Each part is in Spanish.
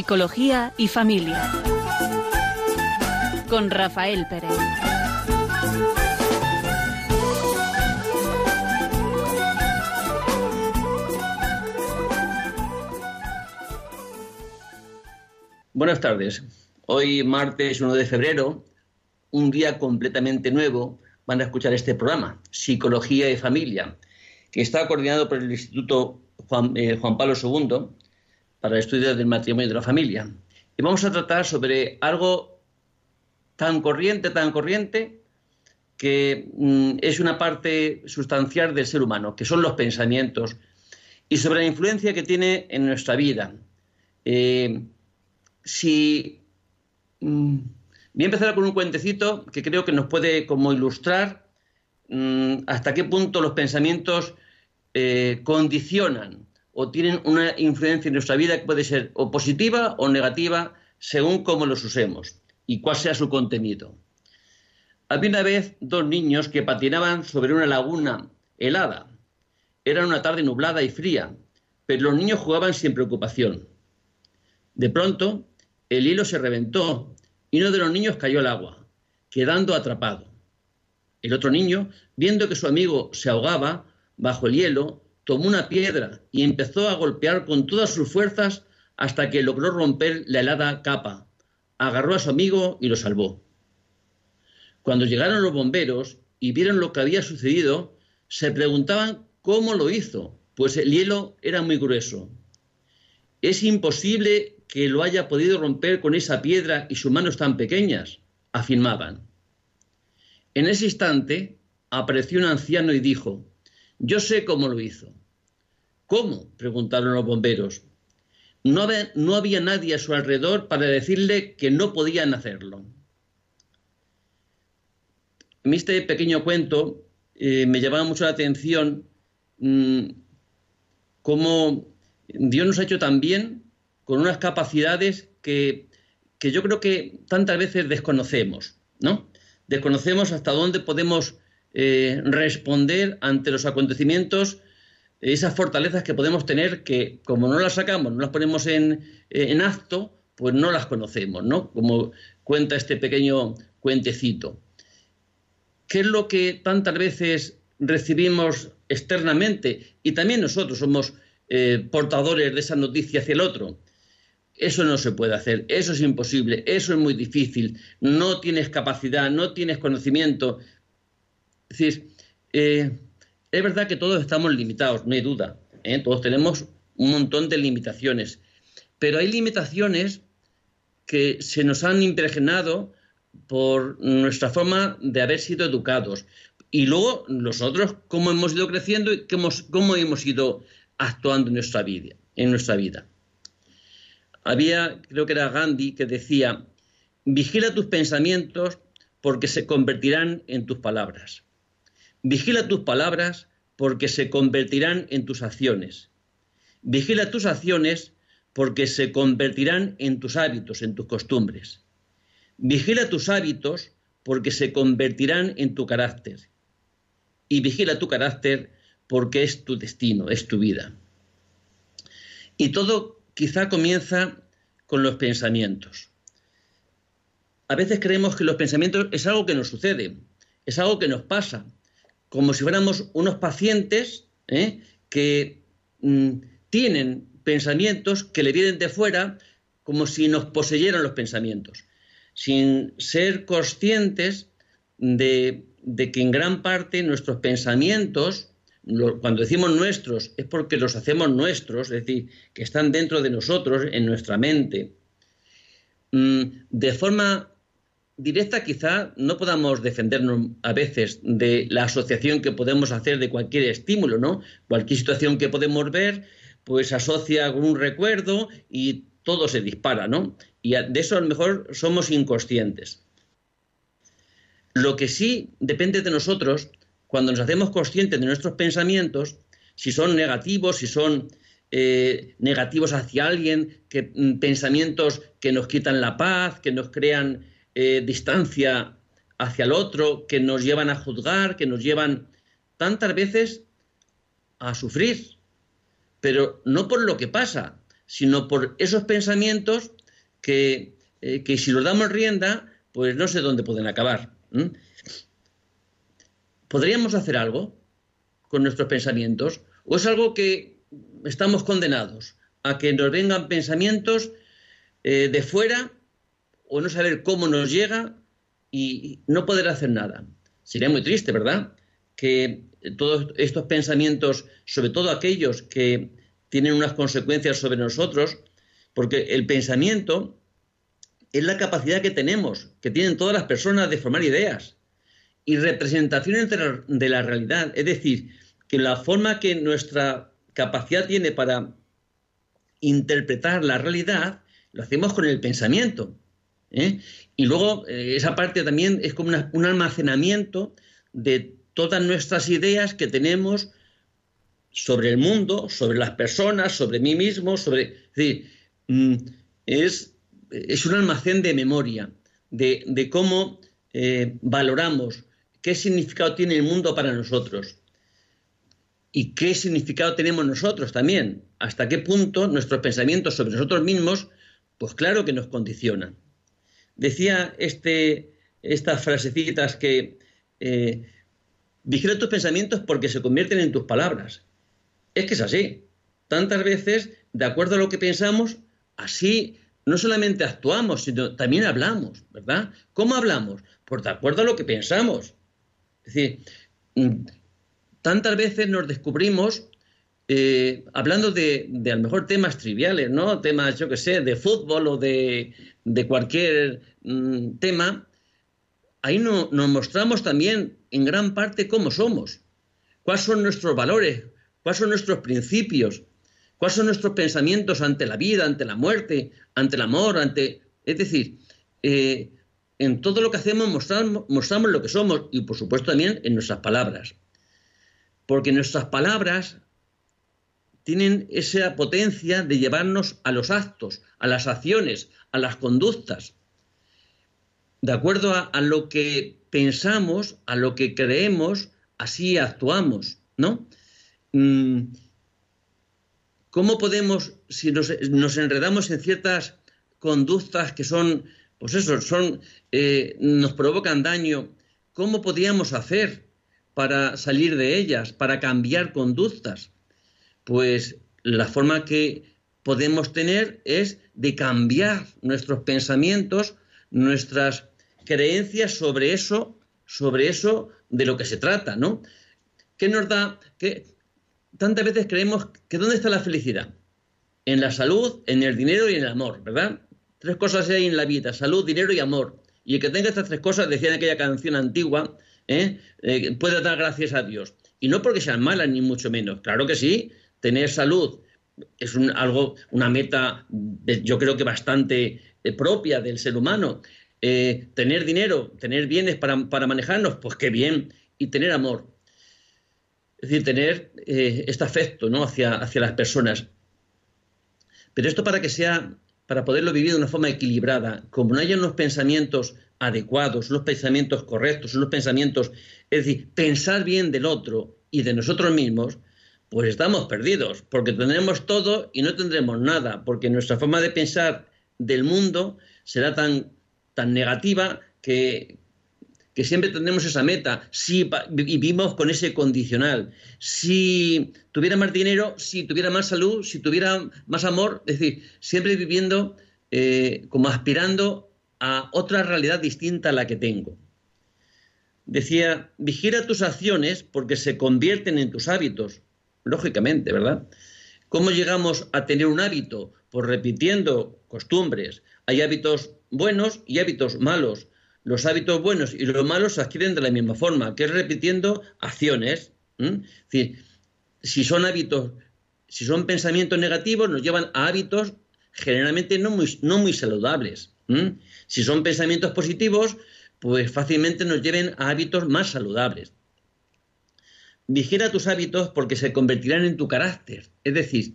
Psicología y familia. Con Rafael Pérez. Buenas tardes. Hoy, martes 1 de febrero, un día completamente nuevo, van a escuchar este programa, Psicología y Familia, que está coordinado por el Instituto Juan, eh, Juan Pablo II para el estudio del matrimonio y de la familia. Y vamos a tratar sobre algo tan corriente, tan corriente, que mm, es una parte sustancial del ser humano, que son los pensamientos, y sobre la influencia que tiene en nuestra vida. Eh, si mm, voy a empezar con un cuentecito que creo que nos puede como ilustrar mm, hasta qué punto los pensamientos eh, condicionan o tienen una influencia en nuestra vida que puede ser o positiva o negativa según cómo los usemos y cuál sea su contenido. Había una vez dos niños que patinaban sobre una laguna helada. Era una tarde nublada y fría, pero los niños jugaban sin preocupación. De pronto, el hilo se reventó y uno de los niños cayó al agua, quedando atrapado. El otro niño, viendo que su amigo se ahogaba bajo el hielo, tomó una piedra y empezó a golpear con todas sus fuerzas hasta que logró romper la helada capa. Agarró a su amigo y lo salvó. Cuando llegaron los bomberos y vieron lo que había sucedido, se preguntaban cómo lo hizo, pues el hielo era muy grueso. Es imposible que lo haya podido romper con esa piedra y sus manos tan pequeñas, afirmaban. En ese instante apareció un anciano y dijo, yo sé cómo lo hizo. ¿Cómo? preguntaron los bomberos. No había, nadie a su alrededor para decirle que no podían hacerlo. En este pequeño cuento eh, me llamaba mucho la atención mm, cómo Dios nos ha hecho también con unas capacidades que, que, yo creo que tantas veces desconocemos, ¿no? Desconocemos hasta dónde podemos eh, responder ante los acontecimientos esas fortalezas que podemos tener que como no las sacamos, no las ponemos en, en acto, pues no las conocemos, ¿no? Como cuenta este pequeño cuentecito. ¿Qué es lo que tantas veces recibimos externamente? Y también nosotros somos eh, portadores de esa noticia hacia el otro. Eso no se puede hacer, eso es imposible, eso es muy difícil, no tienes capacidad, no tienes conocimiento. Es decir, eh, es verdad que todos estamos limitados, no hay duda. ¿eh? Todos tenemos un montón de limitaciones. Pero hay limitaciones que se nos han impregnado por nuestra forma de haber sido educados. Y luego nosotros, cómo hemos ido creciendo y cómo, hemos ido actuando en nuestra vida. En nuestra vida. Había, creo que era Gandhi, que decía, vigila tus pensamientos porque se convertirán en tus palabras. Vigila tus palabras porque se convertirán en tus acciones. Vigila tus acciones porque se convertirán en tus hábitos, en tus costumbres. Vigila tus hábitos porque se convertirán en tu carácter. Y vigila tu carácter porque es tu destino, es tu vida. Y todo quizá comienza con los pensamientos. A veces creemos que los pensamientos es algo que nos sucede, es algo que nos pasa, como si fuéramos unos pacientes ¿eh? que mm, tienen pensamientos que le vienen de fuera como si nos poseyeran los pensamientos, sin ser conscientes de, que en gran parte nuestros pensamientos, cuando decimos nuestros, es porque los hacemos nuestros, es decir, que están dentro de nosotros, en nuestra mente, mm, de forma directa quizá no podamos defendernos a veces de la asociación que podemos hacer de cualquier estímulo, ¿no? Cualquier situación que podemos ver, pues asocia con un recuerdo y todo se dispara, ¿no? Y de eso a lo mejor somos inconscientes. Lo que sí depende de nosotros, cuando nos hacemos conscientes de nuestros pensamientos, si son negativos, si son eh, negativos hacia alguien, que, mm, pensamientos que nos quitan la paz, que nos crean eh, distancia hacia el otro, que nos llevan a juzgar, que nos llevan tantas veces a sufrir, pero no por lo que pasa, sino por esos pensamientos que, eh, que si los damos rienda, pues no sé dónde pueden acabar. ¿Podríamos hacer algo con nuestros pensamientos? ¿O es algo que estamos condenados a que nos vengan pensamientos eh, de fuera o no saber cómo nos llega y no poder hacer nada? Sería muy triste, ¿verdad? Que todos estos pensamientos, sobre todo aquellos que tienen unas consecuencias sobre nosotros, porque el pensamiento es la capacidad que tenemos, que tienen todas las personas de formar ideas y representaciones de la realidad. Es decir, que la forma que nuestra capacidad tiene para interpretar la realidad, lo hacemos con el pensamiento. ¿Eh? Y luego eh, esa parte también es como un almacenamiento de todas nuestras ideas que tenemos sobre el mundo, sobre las personas, sobre mí mismo, sobre... Es decir, mm, es, un almacén de memoria, de, cómo eh, valoramos qué significado tiene el mundo para nosotros y qué significado tenemos nosotros también, hasta qué punto nuestros pensamientos sobre nosotros mismos, pues claro que nos condicionan. Decía este, estas frasecitas que eh, vigila tus pensamientos porque se convierten en tus palabras. Es que es así. Tantas veces, de acuerdo a lo que pensamos, así no solamente actuamos, sino también hablamos, ¿verdad? ¿Cómo hablamos? Pues de acuerdo a lo que pensamos. Es decir, mm, tantas veces nos descubrimos eh, hablando de, de, a lo mejor temas triviales, ¿no? Temas, yo qué sé, de fútbol o de, cualquier mm, tema, ahí no, nos mostramos también en gran parte cómo somos, cuáles son nuestros valores, cuáles son nuestros principios, cuáles son nuestros pensamientos ante la vida, ante la muerte, ante el amor, ante... Es decir, eh, en todo lo que hacemos mostramos, mostramos lo que somos y por supuesto también en nuestras palabras. Porque nuestras palabras tienen esa potencia de llevarnos a los actos, a las acciones, a las conductas. De acuerdo a, lo que pensamos, a lo que creemos, así actuamos, ¿no? Mm, ¿Cómo podemos, si nos, enredamos en ciertas conductas que son, pues eso, son, eh, nos provocan daño, ¿cómo podríamos hacer para salir de ellas, para cambiar conductas? Pues la forma que podemos tener es de cambiar nuestros pensamientos, nuestras creencias sobre eso, sobre eso de lo que se trata, ¿no? ¿Qué nos da? Que tantas veces creemos que ¿dónde está la felicidad? En la salud, en el dinero y en el amor, ¿verdad? Tres cosas hay en la vida, salud, dinero y amor. Y el que tenga estas tres cosas, decía en aquella canción antigua, ¿eh? Eh, puede dar gracias a Dios. Y no porque sean malas, ni mucho menos. Claro que sí, tener salud es algo, una meta, yo creo que bastante eh, propia del ser humano. Eh, tener dinero, tener bienes para, manejarnos, pues qué bien. Y tener amor. Es decir, tener eh, este afecto ¿no? hacia, hacia las personas. Pero esto para que sea, para poderlo vivir de una forma equilibrada, como no haya unos pensamientos adecuados, unos pensamientos correctos, unos pensamientos, es decir, pensar bien del otro y de nosotros mismos, pues estamos perdidos, porque tendremos todo y no tendremos nada, porque nuestra forma de pensar del mundo será tan, tan negativa que, que siempre tendremos esa meta, si vivimos con ese condicional. Si tuviera más dinero, si tuviera más salud, si tuviera más amor, es decir, siempre viviendo eh, como aspirando a otra realidad distinta a la que tengo. Decía, vigila tus acciones porque se convierten en tus hábitos lógicamente, ¿verdad? ¿Cómo llegamos a tener un hábito? Pues repitiendo costumbres. Hay hábitos buenos y hábitos malos. Los hábitos buenos y los malos se adquieren de la misma forma, que es repitiendo acciones. Es decir, si son hábitos, si son pensamientos negativos, nos llevan a hábitos generalmente no muy, no muy saludables. Si son pensamientos positivos, pues fácilmente nos lleven a hábitos más saludables vigila tus hábitos porque se convertirán en tu carácter. Es decir,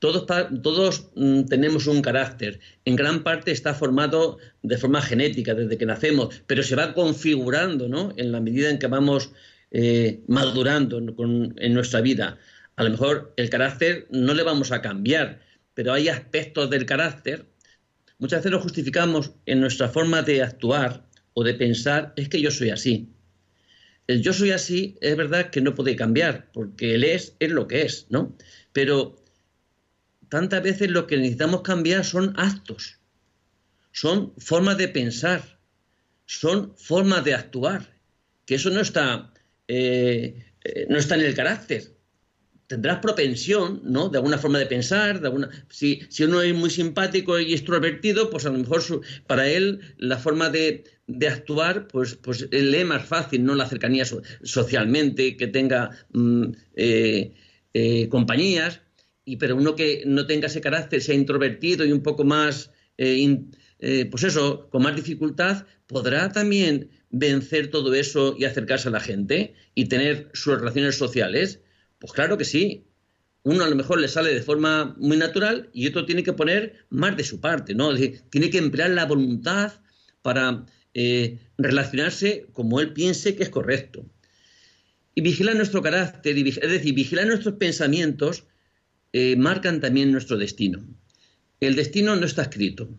todos, todos mm, tenemos un carácter. En gran parte está formado de forma genética desde que nacemos, pero se va configurando ¿no? en la medida en que vamos eh, madurando en nuestra vida. A lo mejor el carácter no le vamos a cambiar, pero hay aspectos del carácter, muchas veces lo justificamos en nuestra forma de actuar o de pensar, es que yo soy así. El yo soy así es verdad que no puede cambiar, porque él es, es lo que es, ¿no? Pero tantas veces lo que necesitamos cambiar son actos, son formas de pensar, son formas de actuar, que eso no está, eh, eh, no está en el carácter, tendrás propensión, ¿no? De alguna forma de pensar, de alguna... Si, si uno es muy simpático y extrovertido, pues a lo mejor para él la forma de, actuar, pues, pues él lee más fácil, ¿no? La cercanía socialmente, que tenga mm, eh, eh, compañías, y, pero uno que no tenga ese carácter, sea introvertido y un poco más, eh, pues eso, con más dificultad, podrá también vencer todo eso y acercarse a la gente y tener sus relaciones sociales pues claro que sí. Uno a lo mejor le sale de forma muy natural y otro tiene que poner más de su parte, ¿no? tiene que emplear la voluntad para eh, relacionarse como él piense que es correcto. Y vigilar nuestro carácter, es decir, vigilar nuestros pensamientos, eh, marcan también nuestro destino. El destino no está escrito.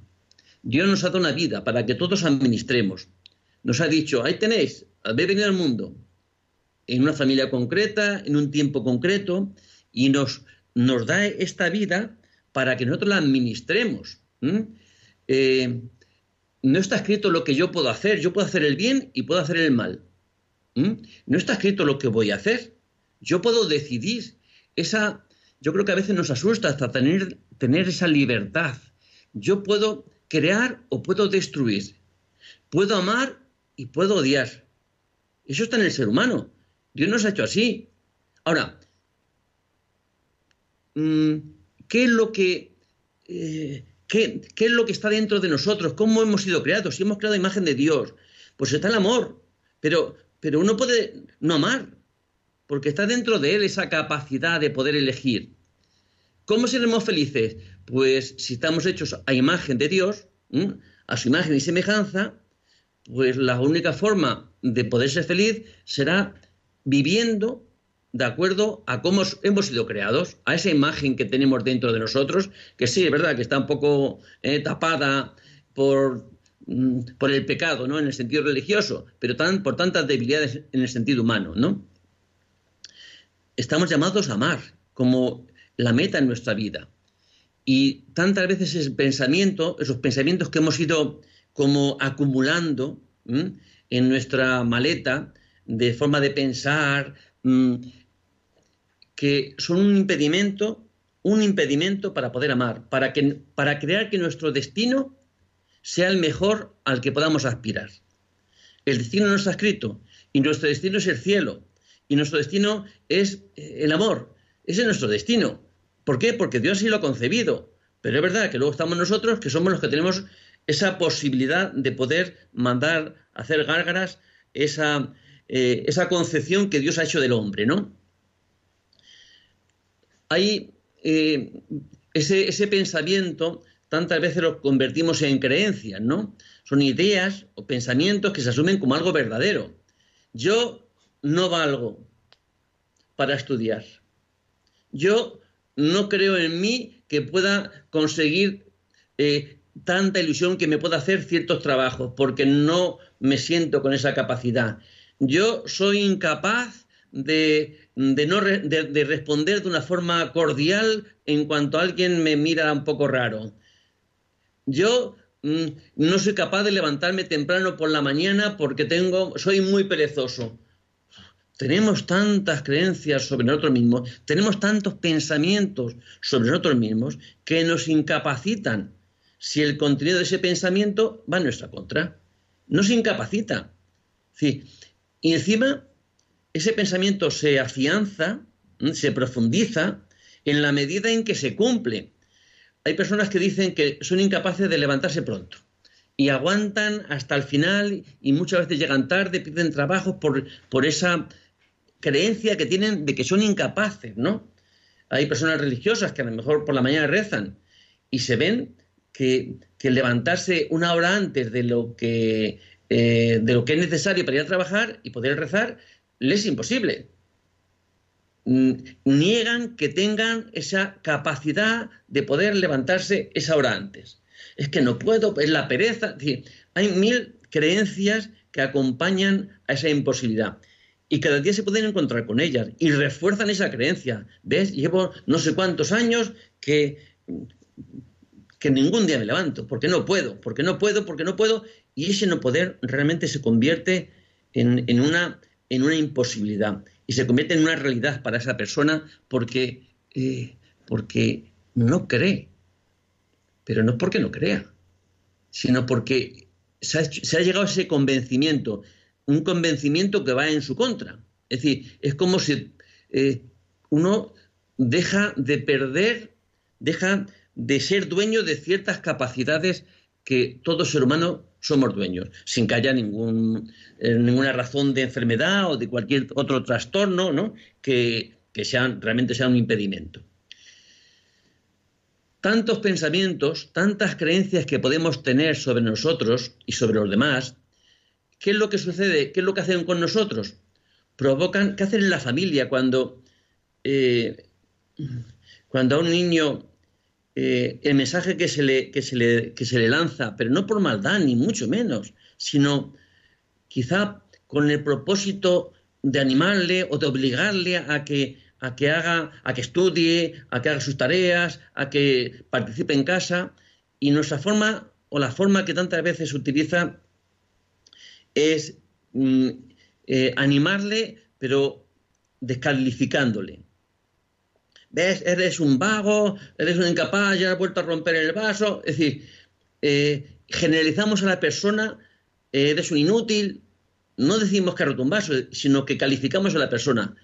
Dios nos ha dado una vida para que todos administremos. Nos ha dicho, ahí tenéis, habéis venido al mundo, en una familia concreta, en un tiempo concreto, y nos, nos da esta vida para que nosotros la administremos. Eh, no está escrito lo que yo puedo hacer, yo puedo hacer el bien y puedo hacer el mal. No está escrito lo que voy a hacer. Yo puedo decidir. Esa, yo creo que a veces nos asusta hasta tener, tener esa libertad. Yo puedo crear o puedo destruir. Puedo amar y puedo odiar. Eso está en el ser humano. Dios nos ha hecho así. Ahora, mm, ¿qué es lo que... Eh, ¿qué, es lo que está dentro de nosotros? ¿Cómo hemos sido creados? Si hemos creado imagen de Dios, pues está el amor. Pero, pero uno puede no amar, porque está dentro de él esa capacidad de poder elegir. ¿Cómo seremos felices? Pues si estamos hechos a imagen de Dios, a su imagen y semejanza, pues la única forma de poder ser feliz será viviendo de acuerdo a cómo hemos sido creados, a esa imagen que tenemos dentro de nosotros, que sí, es verdad que está un poco eh, tapada por, mm, por, el pecado, ¿no? En el sentido religioso, pero por tantas debilidades en el sentido humano, ¿no? Estamos llamados a amar como la meta en nuestra vida. Y tantas veces ese pensamiento, esos pensamientos que hemos ido como acumulando en nuestra maleta, de forma de pensar, mm, que son un impedimento, un impedimento para poder amar, para, que, para crear que nuestro destino sea el mejor al que podamos aspirar. El destino no está escrito y nuestro destino es el cielo y nuestro destino es eh, el amor. Ese es nuestro destino. ¿Por qué? Porque Dios sí lo ha concebido. Pero es verdad que luego estamos nosotros que somos los que tenemos esa posibilidad de poder mandar, hacer gárgaras, esa, eh, esa concepción que Dios ha hecho del hombre, ¿no? Hay eh, ese, pensamiento, tantas veces lo convertimos en creencias, ¿no? Son ideas o pensamientos que se asumen como algo verdadero. Yo no valgo para estudiar. Yo no creo en mí que pueda conseguir eh, tanta ilusión que me pueda hacer ciertos trabajos, porque no me siento con esa capacidad yo soy incapaz de, no de, responder de una forma cordial en cuanto alguien me mira un poco raro. Yo mm, no soy capaz de levantarme temprano por la mañana porque tengo, soy muy perezoso. Tenemos tantas creencias sobre nosotros mismos, tenemos tantos pensamientos sobre nosotros mismos que nos incapacitan si el contenido de ese pensamiento va en nuestra contra. Nos incapacita. Sí, y encima, ese pensamiento se afianza, se profundiza en la medida en que se cumple. Hay personas que dicen que son incapaces de levantarse pronto y aguantan hasta el final y muchas veces llegan tarde, piden trabajo por, por esa creencia que tienen de que son incapaces, ¿no? Hay personas religiosas que a lo mejor por la mañana rezan y se ven que, que levantarse una hora antes de lo que eh, de lo que es necesario para ir a trabajar y poder rezar, le es imposible. mm, niegan que tengan esa capacidad de poder levantarse esa hora antes. Es que no puedo, es la pereza. hay mil creencias que acompañan a esa imposibilidad. Y cada día se pueden encontrar con ellas y refuerzan esa creencia. ¿Ves? Llevo no sé cuántos años que, que ningún día me levanto, porque no puedo, porque no puedo, porque no puedo. Y ese no poder realmente se convierte en, una, imposibilidad y se convierte en una realidad para esa persona porque, eh, porque no cree. Pero no porque no crea, sino porque se ha, llegado a ese convencimiento, un convencimiento que va en su contra. Es decir, es como si eh, uno deja de perder, deja de ser dueño de ciertas capacidades que todo ser humano somos dueños, sin que haya eh, ninguna razón de enfermedad o de cualquier otro trastorno ¿no? que, que realmente sea un impedimento. Tantos pensamientos, tantas creencias que podemos tener sobre nosotros y sobre los demás, ¿qué es lo que sucede? ¿Qué es lo que hacen con nosotros? Provocan, ¿qué hacen en la familia cuando, eh, cuando a un niño eh, el mensaje que se, le, que, se le, que se le lanza, pero no por maldad, ni mucho menos, sino quizá con el propósito de animarle o de obligarle a que, a que haga, a que estudie, a que haga sus tareas, a que participe en casa. Y nuestra forma, o la forma que tantas veces se utiliza, es mm, eh, animarle, pero descalificándole. ¿Ves? Eres un vago, eres un incapaz, ya has vuelto a romper el vaso. Es decir, eh, generalizamos a la persona, eh, eres un inútil. No decimos que ha roto un vaso, sino que calificamos a la persona.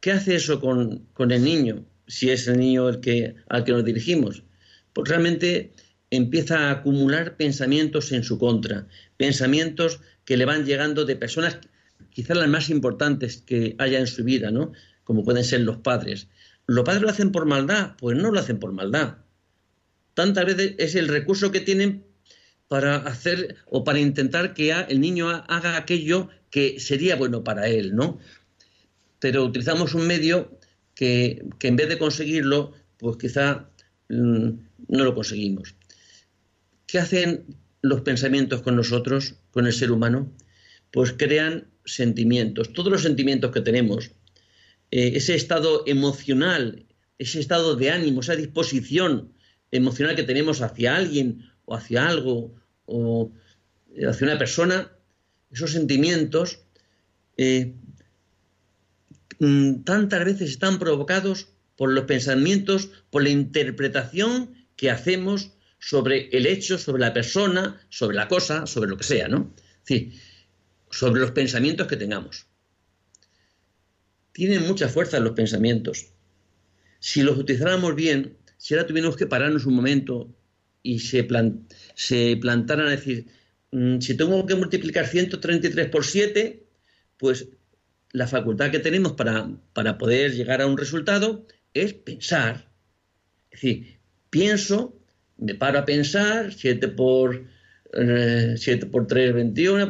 ¿Qué hace eso con, el niño, si es el niño el que, al que nos dirigimos? Pues realmente empieza a acumular pensamientos en su contra, pensamientos que le van llegando de personas quizás las más importantes que haya en su vida, ¿no? Como pueden ser los padres. ¿Los padres lo hacen por maldad? Pues no lo hacen por maldad. Tantas veces es el recurso que tienen para hacer o para intentar que el niño haga aquello que sería bueno para él, ¿no? Pero utilizamos un medio que, en vez de conseguirlo, pues quizá mm, no lo conseguimos. ¿Qué hacen los pensamientos con nosotros, con el ser humano? Pues crean sentimientos. Todos los sentimientos que tenemos, eh, ese estado emocional, ese estado de ánimo, esa disposición emocional que tenemos hacia alguien o hacia algo o eh, hacia una persona, esos sentimientos eh, mm, tantas veces están provocados por los pensamientos, por la interpretación que hacemos sobre el hecho, sobre la persona, sobre la cosa, sobre lo que sea, ¿no? Sí, sobre los pensamientos que tengamos tienen mucha fuerza los pensamientos. Si los utilizáramos bien, si ahora tuviéramos que pararnos un momento y se, se plantaran a decir, mm, si tengo que multiplicar 133 por 7, pues la facultad que tenemos para, para poder llegar a un resultado es pensar. Es decir, pienso, me paro a pensar, 7 por, 7 eh, por 3, 21,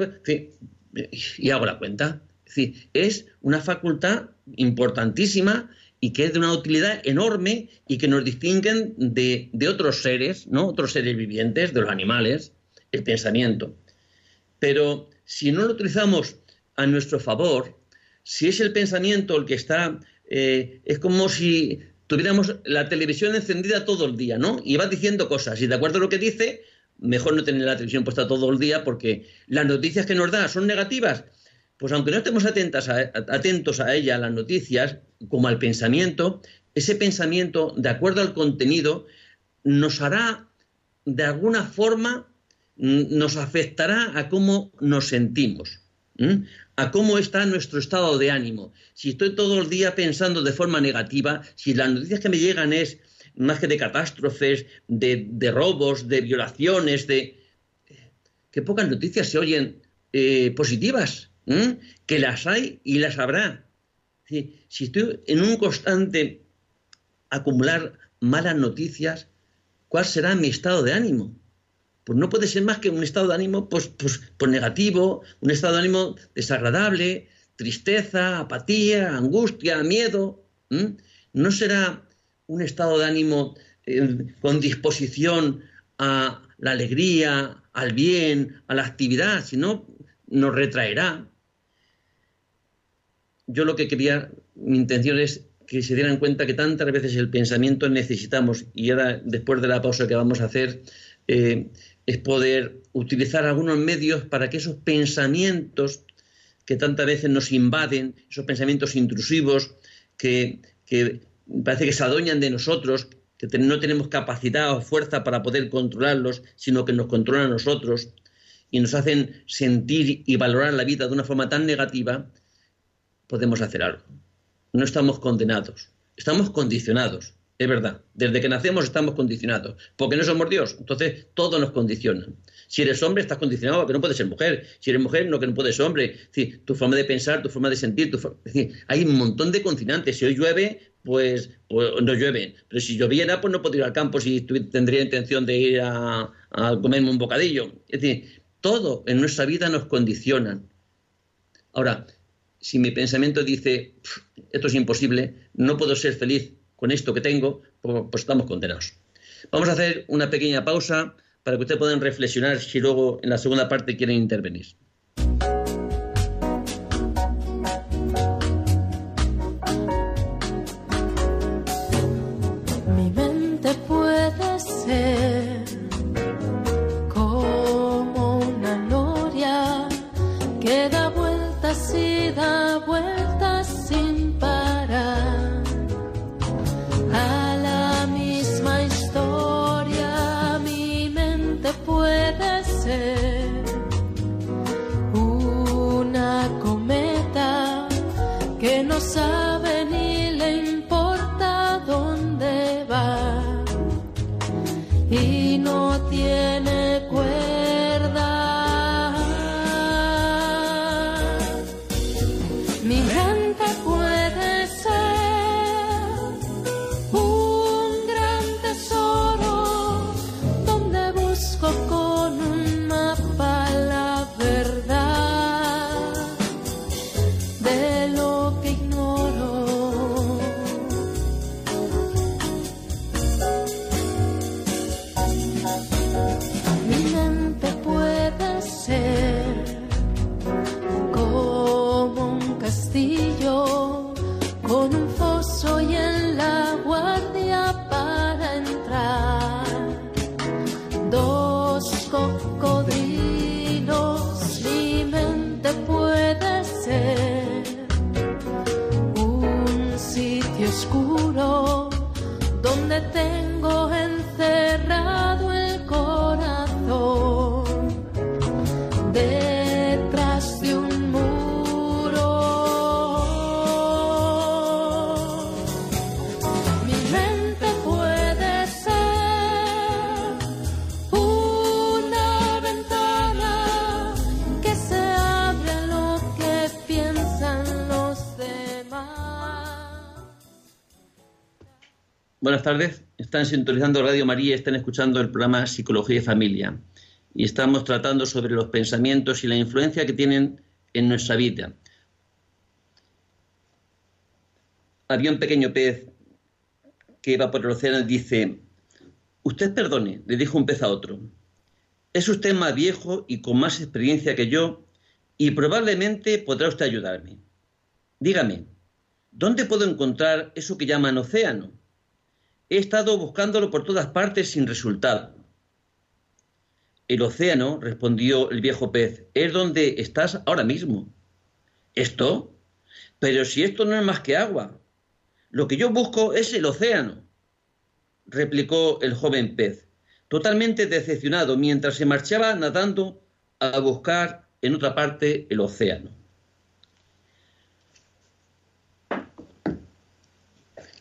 y hago la cuenta. Es decir, es una facultad importantísima y que es de una utilidad enorme y que nos distinguen de, otros seres, ¿no? Otros seres vivientes, de los animales, el pensamiento. Pero si no lo utilizamos a nuestro favor, si es el pensamiento el que está, eh, es como si tuviéramos la televisión encendida todo el día, ¿no? Y va diciendo cosas, y de acuerdo a lo que dice, mejor no tener la televisión puesta todo el día porque las noticias que nos da son negativas, pues aunque no estemos atentos a ella, a las noticias, como al pensamiento, ese pensamiento, de acuerdo al contenido, nos hará, de alguna forma, nos afectará a cómo nos sentimos, a cómo está nuestro estado de ánimo. Si estoy todo el día pensando de forma negativa, si las noticias que me llegan es más que de catástrofes, de, robos, de violaciones, de... Qué pocas noticias se oyen eh, positivas que las hay y las habrá. Si, estoy en un constante acumular malas noticias, ¿cuál será mi estado de ánimo? Pues no puede ser más que un estado de ánimo pues, pues, pues negativo, un estado de ánimo desagradable, tristeza, apatía, angustia, miedo. ¿No será un estado de ánimo eh, con disposición a la alegría, al bien, a la actividad? Si no, nos retraerá. Yo lo que quería, mi intención es que se dieran cuenta que tantas veces el pensamiento necesitamos, y ahora después de la pausa que vamos a hacer, eh, es poder utilizar algunos medios para que esos pensamientos que tantas veces nos invaden, esos pensamientos intrusivos que, parece que se adueñan de nosotros, que no tenemos capacidad o fuerza para poder controlarlos, sino que nos controlan a nosotros y nos hacen sentir y valorar la vida de una forma tan negativa, podemos hacer algo. No estamos condenados, estamos condicionados. Es verdad, desde que nacemos estamos condicionados, porque no somos Dios, entonces todo nos condiciona. Si eres hombre, estás condicionado a que no puedes ser mujer. Si eres mujer, no que no puedes ser hombre. Es tu forma de pensar, tu forma de sentir. Tu es decir, hay un montón de condicionantes. Si hoy llueve, pues, pues, no llueve. Pero si lloviera, pues no podría ir al campo si tendría intención de ir a, a comerme un bocadillo. Es decir, todo en nuestra vida nos condiciona. Ahora, si mi pensamiento dice, esto es imposible, no puedo ser feliz con esto que tengo, pues, pues estamos condenados. Vamos a hacer una pequeña pausa para que ustedes puedan reflexionar si luego en la segunda parte quieren intervenir. Tardes. Están sintonizando Radio María, están escuchando el programa Psicología y Familia. Y estamos tratando sobre los pensamientos y la influencia que tienen en nuestra vida. Había un pequeño pez que iba por el océano y dice, usted perdone, le dijo un pez a otro, es usted más viejo y con más experiencia que yo y probablemente podrá usted ayudarme. Dígame, ¿dónde puedo encontrar eso que llaman océano? He estado buscándolo por todas partes sin resultado. El océano, respondió el viejo pez, es donde estás ahora mismo. ¿Esto? Pero si esto no es más que agua. Lo que yo busco es el océano, replicó el joven pez, totalmente decepcionado mientras se marchaba nadando a buscar en otra parte el océano.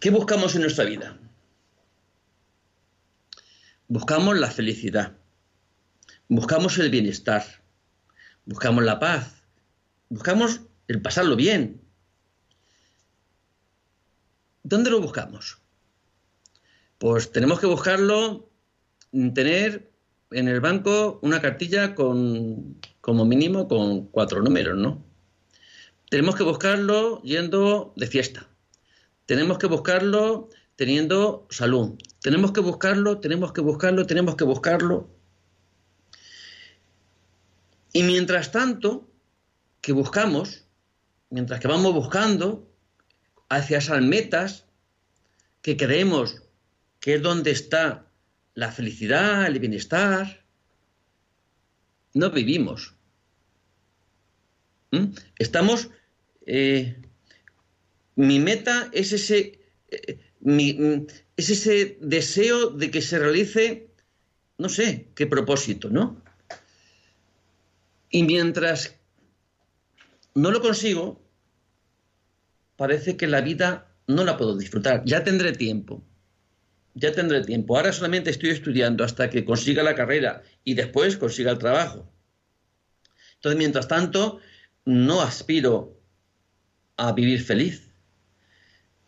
¿Qué buscamos en nuestra vida? Buscamos la felicidad, buscamos el bienestar, buscamos la paz, buscamos el pasarlo bien. ¿Dónde lo buscamos? Pues tenemos que buscarlo, tener en el banco una cartilla con, como mínimo, con cuatro números, ¿no? Tenemos que buscarlo yendo de fiesta. tenemos que buscarlo teniendo salud. Tenemos que buscarlo, tenemos que buscarlo, tenemos que buscarlo. Y mientras tanto, que buscamos, mientras que vamos buscando hacia esas metas que creemos que es donde está la felicidad, el bienestar, no vivimos. ¿Mm? Estamos... Eh, mi meta es ese, eh, mm, es ese deseo de que se realice, no sé, qué propósito, ¿no? Y mientras no lo consigo, parece que la vida no la puedo disfrutar. Ya tendré tiempo. Ya tendré tiempo. Ahora solamente estoy estudiando hasta que consiga la carrera y después consiga el trabajo. Entonces, mientras tanto, no aspiro a vivir feliz.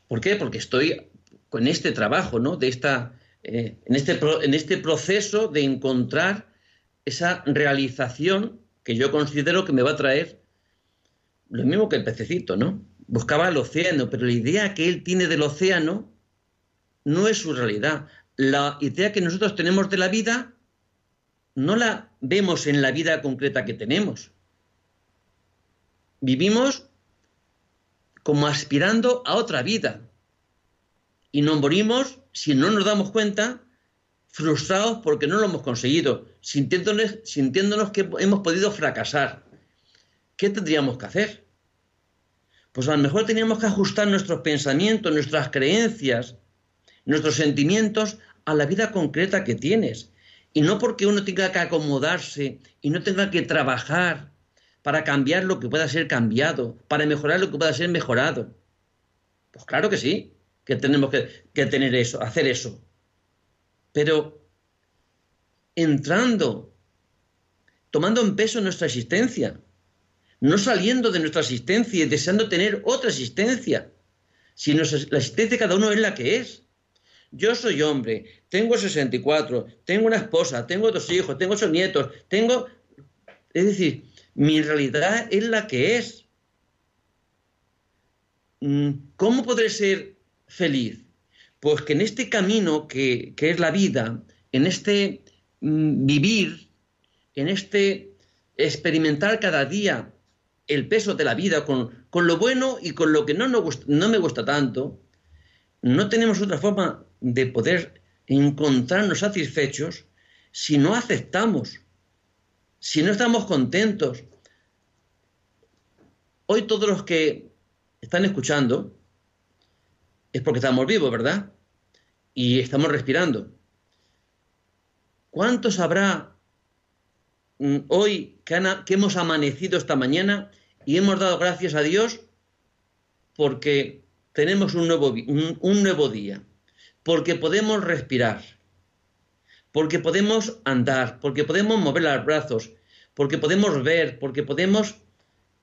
¿Por qué? Porque estoy con este trabajo, ¿no? De esta, eh, en, este, en este proceso de encontrar esa realización que yo considero que me va a traer lo mismo que el pececito, ¿no? Buscaba el océano, pero la idea que él tiene del océano no es su realidad. La idea que nosotros tenemos de la vida no la vemos en la vida concreta que tenemos. Vivimos como aspirando a otra vida. Y nos morimos, si no nos damos cuenta, frustrados porque no lo hemos conseguido, sintiéndonos, que hemos podido fracasar. ¿Qué tendríamos que hacer? Pues a lo mejor teníamos que ajustar nuestros pensamientos, nuestras creencias, nuestros sentimientos a la vida concreta que tienes. Y no porque uno tenga que acomodarse y no tenga que trabajar para cambiar lo que pueda ser cambiado, para mejorar lo que pueda ser mejorado. Pues claro que sí, que tenemos que, que tener eso, hacer eso. Pero entrando, tomando en peso nuestra existencia, no saliendo de nuestra existencia y deseando tener otra existencia, sino la existencia de cada uno es la que es. Yo soy hombre, tengo 64, tengo una esposa, tengo dos hijos, tengo ocho nietos, tengo... Es decir, mi realidad es la que es. Mm, ¿Cómo podré ser feliz? Pues que en este camino que, es la vida, en este mm, vivir, en este experimentar cada día el peso de la vida con, lo bueno y con lo que no, no me gusta tanto, no tenemos otra forma de poder encontrarnos satisfechos si no aceptamos si no estamos contentos, hoy todos los que están escuchando es porque estamos vivos, ¿verdad? Y estamos respirando. ¿Cuántos habrá mm, hoy que, hemos amanecido esta mañana y hemos dado gracias a Dios porque tenemos un nuevo, un nuevo día, porque podemos respirar, porque podemos andar, porque podemos mover los brazos, porque podemos ver, porque podemos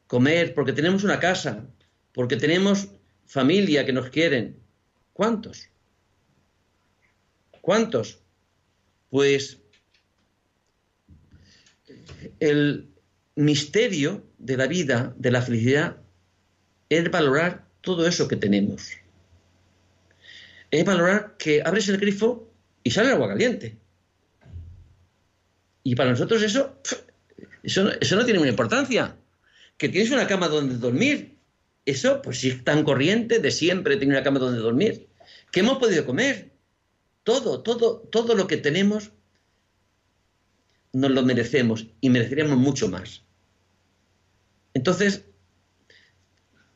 comer, porque tenemos una casa, porque tenemos familia que nos quieren. ¿Cuántos? ¿Cuántos? Pues el misterio de la vida, de la felicidad, es valorar todo eso que tenemos. Es valorar que abres el grifo y sale agua caliente. Y para nosotros eso, eso, no tiene una importancia. Que tienes una cama donde dormir, eso pues sí es tan corriente de siempre tener una cama donde dormir. Que hemos podido comer. Todo, todo, todo lo que tenemos nos lo merecemos y mereceríamos mucho más. Entonces,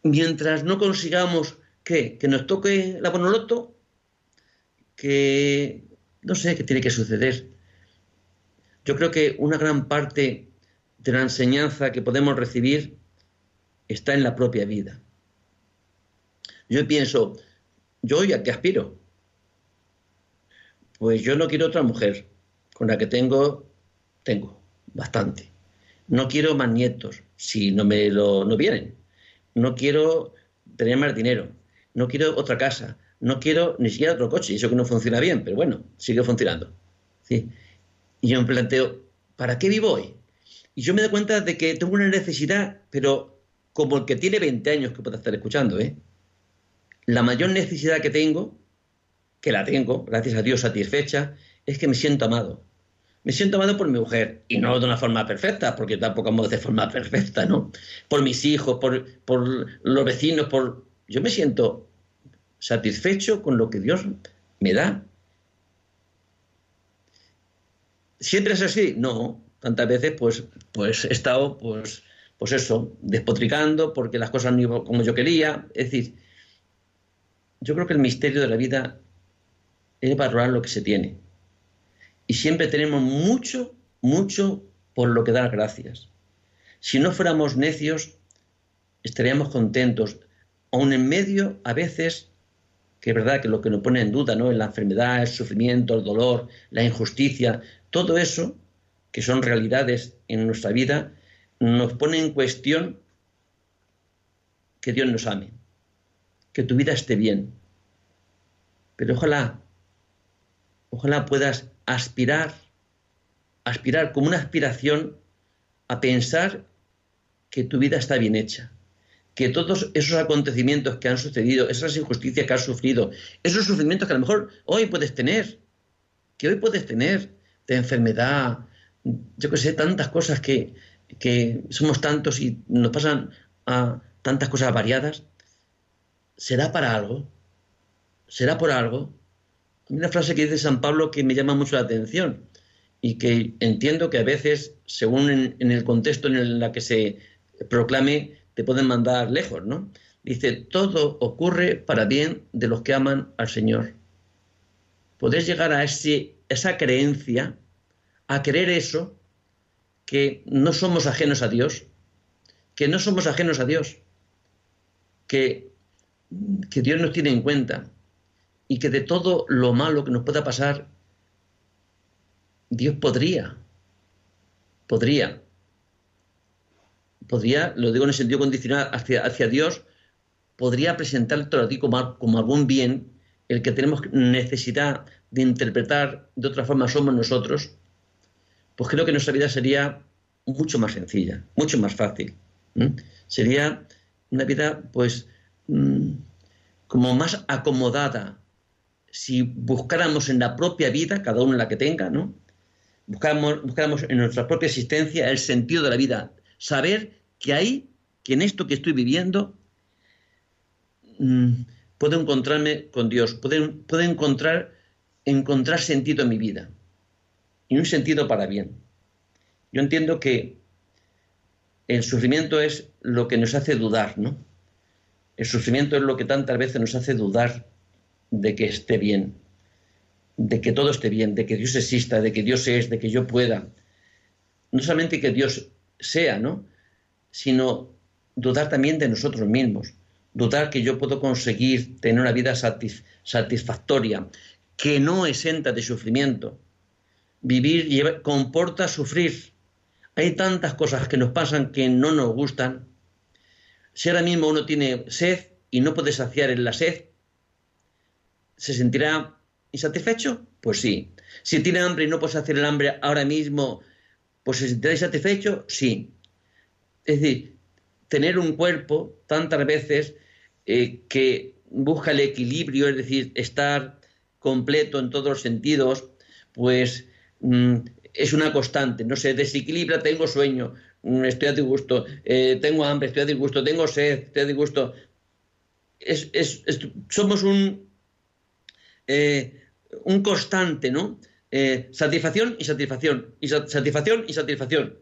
mientras no consigamos que, que nos toque la bonoloto, que no sé qué tiene que suceder, yo creo que una gran parte de la enseñanza que podemos recibir está en la propia vida. Yo pienso, ¿yo ya qué aspiro? Pues yo no quiero otra mujer, con la que tengo, tengo, bastante. No quiero más nietos, si no me lo no vienen. No quiero tener más dinero. No quiero otra casa. No quiero ni siquiera otro coche. Eso que no funciona bien, pero bueno, sigue funcionando. ¿sí? Y yo me planteo, ¿para qué vivo hoy? Y yo me doy cuenta de que tengo una necesidad, pero como el que tiene 20 años que puede estar escuchando, ¿eh? La mayor necesidad que tengo, que la tengo, gracias a Dios satisfecha, es que me siento amado. Me siento amado por mi mujer, y no de una forma perfecta, porque tampoco amo de forma perfecta, ¿no? Por mis hijos, por, por los vecinos, por... Yo me siento satisfecho con lo que Dios me da. ¿Siempre es así? No. Tantas veces, pues, pues he estado, pues, pues eso, despotricando porque las cosas no iban como yo quería. Es decir, yo creo que el misterio de la vida es valorar lo que se tiene. Y siempre tenemos mucho, mucho por lo que dar gracias. Si no fuéramos necios, estaríamos contentos, aun en medio, a veces, que es verdad que lo que nos pone en duda, ¿no? la enfermedad, el sufrimiento, el dolor, la injusticia, todo eso, que son realidades en nuestra vida, nos pone en cuestión que Dios nos ame, que tu vida esté bien. Pero ojalá, ojalá puedas aspirar, aspirar como una aspiración a pensar que tu vida está bien hecha, que todos esos acontecimientos que han sucedido, esas injusticias que has sufrido, esos sufrimientos que a lo mejor hoy puedes tener, que hoy puedes tener de enfermedad, yo que sé, tantas cosas que, que somos tantos y nos pasan a tantas cosas variadas, ¿será para algo? ¿Será por algo? Hay una frase que dice San Pablo que me llama mucho la atención y que entiendo que a veces, según en, el contexto en el que se proclame, te pueden mandar lejos, ¿no? Dice, todo ocurre para bien de los que aman al Señor. Podés llegar a ese, esa creencia, a creer eso, que no somos ajenos a Dios, que no somos ajenos a Dios, que, que Dios nos tiene en cuenta y que de todo lo malo que nos pueda pasar, Dios podría, podría, podría, lo digo en el sentido condicional hacia, Dios, podría presentarte a ti como, como algún bien, el que tenemos necesidad de interpretar de otra forma somos nosotros, pues creo que nuestra vida sería mucho más sencilla, mucho más fácil. Sería una vida, pues, como más acomodada. Si buscáramos en la propia vida, cada uno la que tenga, ¿no? Buscáramos, buscáramos en nuestra propia existencia el sentido de la vida. Saber que hay, que en esto que estoy viviendo, mm, puedo encontrarme con Dios, puedo, puedo encontrar, encontrar sentido en mi vida y un sentido para bien. Yo entiendo que el sufrimiento es lo que nos hace dudar, ¿no? El sufrimiento es lo que tantas veces nos hace dudar de que esté bien, de que todo esté bien, de que Dios exista, de que Dios es, de que yo pueda. No solamente que Dios sea, ¿no? Sino dudar también de nosotros mismos, dudar que yo puedo conseguir tener una vida satisfactoria, que no exenta de sufrimiento, Vivir comporta sufrir. Hay tantas cosas que nos pasan que no nos gustan. Si ahora mismo uno tiene sed y no puede saciar en la sed, ¿se sentirá insatisfecho? Pues sí. Si tiene hambre y no puede saciar el hambre ahora mismo, pues se sentirá insatisfecho? Sí. Es decir, tener un cuerpo tantas veces eh, que busca el equilibrio, es decir, estar completo en todos los sentidos, pues Mm, es una constante, no se desequilibra, tengo sueño, estoy a disgusto, eh, tengo hambre, estoy a disgusto, tengo sed, estoy a disgusto. Es, somos un, eh, un constante, ¿no? Eh, satisfacción y satisfacción, y satisfacción y satisfacción.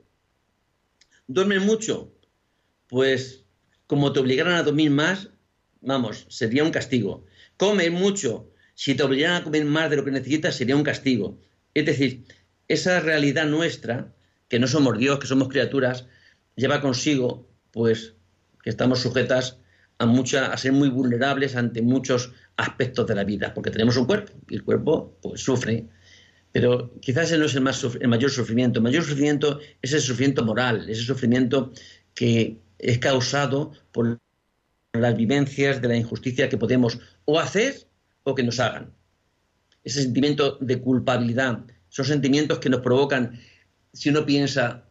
¿Duermen mucho? Pues como te obligaran a dormir más, vamos, sería un castigo. Comen mucho, si te obligaran a comer más de lo que necesitas, sería un castigo. Es decir, esa realidad nuestra, que no somos Dios, que somos criaturas, lleva consigo, pues, que estamos sujetas a, mucha, a ser muy vulnerables ante muchos aspectos de la vida, porque tenemos un cuerpo y el cuerpo pues, sufre. Pero quizás ese no es el, más, el mayor sufrimiento. El mayor sufrimiento es el sufrimiento moral, ese sufrimiento que es causado por las vivencias de la injusticia que podemos o hacer o que nos hagan ese sentimiento de culpabilidad, son sentimientos que nos provocan, si uno piensa,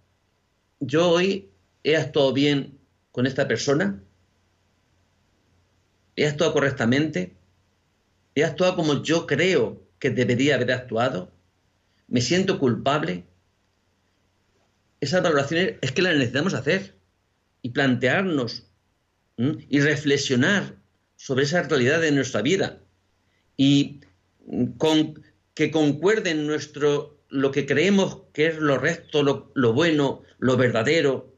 yo hoy he actuado bien con esta persona, ¿He actuado correctamente? ¿He actuado como yo creo que debería haber actuado? ¿Me siento culpable? Esas valoraciones es que las necesitamos hacer y plantearnos y reflexionar sobre esa realidad de nuestra vida y con, que concuerden nuestro, lo que creemos que es lo recto, lo, bueno, lo verdadero,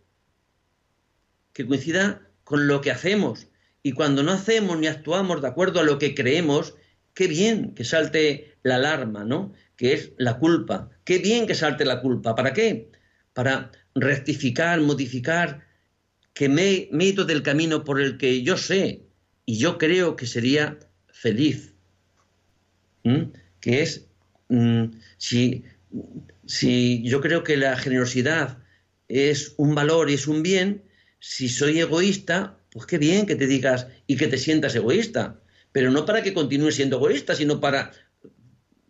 que coincida con lo que hacemos. Y cuando no hacemos ni actuamos de acuerdo a lo que creemos, qué bien que salte la alarma, ¿no? Que es la culpa. Qué bien que salte la culpa. ¿Para qué? Para rectificar, modificar, que me, me ido del camino por el que yo sé y yo creo que sería feliz. Que es, mm, si, si yo creo que la generosidad es un valor y es un bien, si soy egoísta, pues qué bien que te digas y que te sientas egoísta, pero no para que continúes siendo egoísta, sino para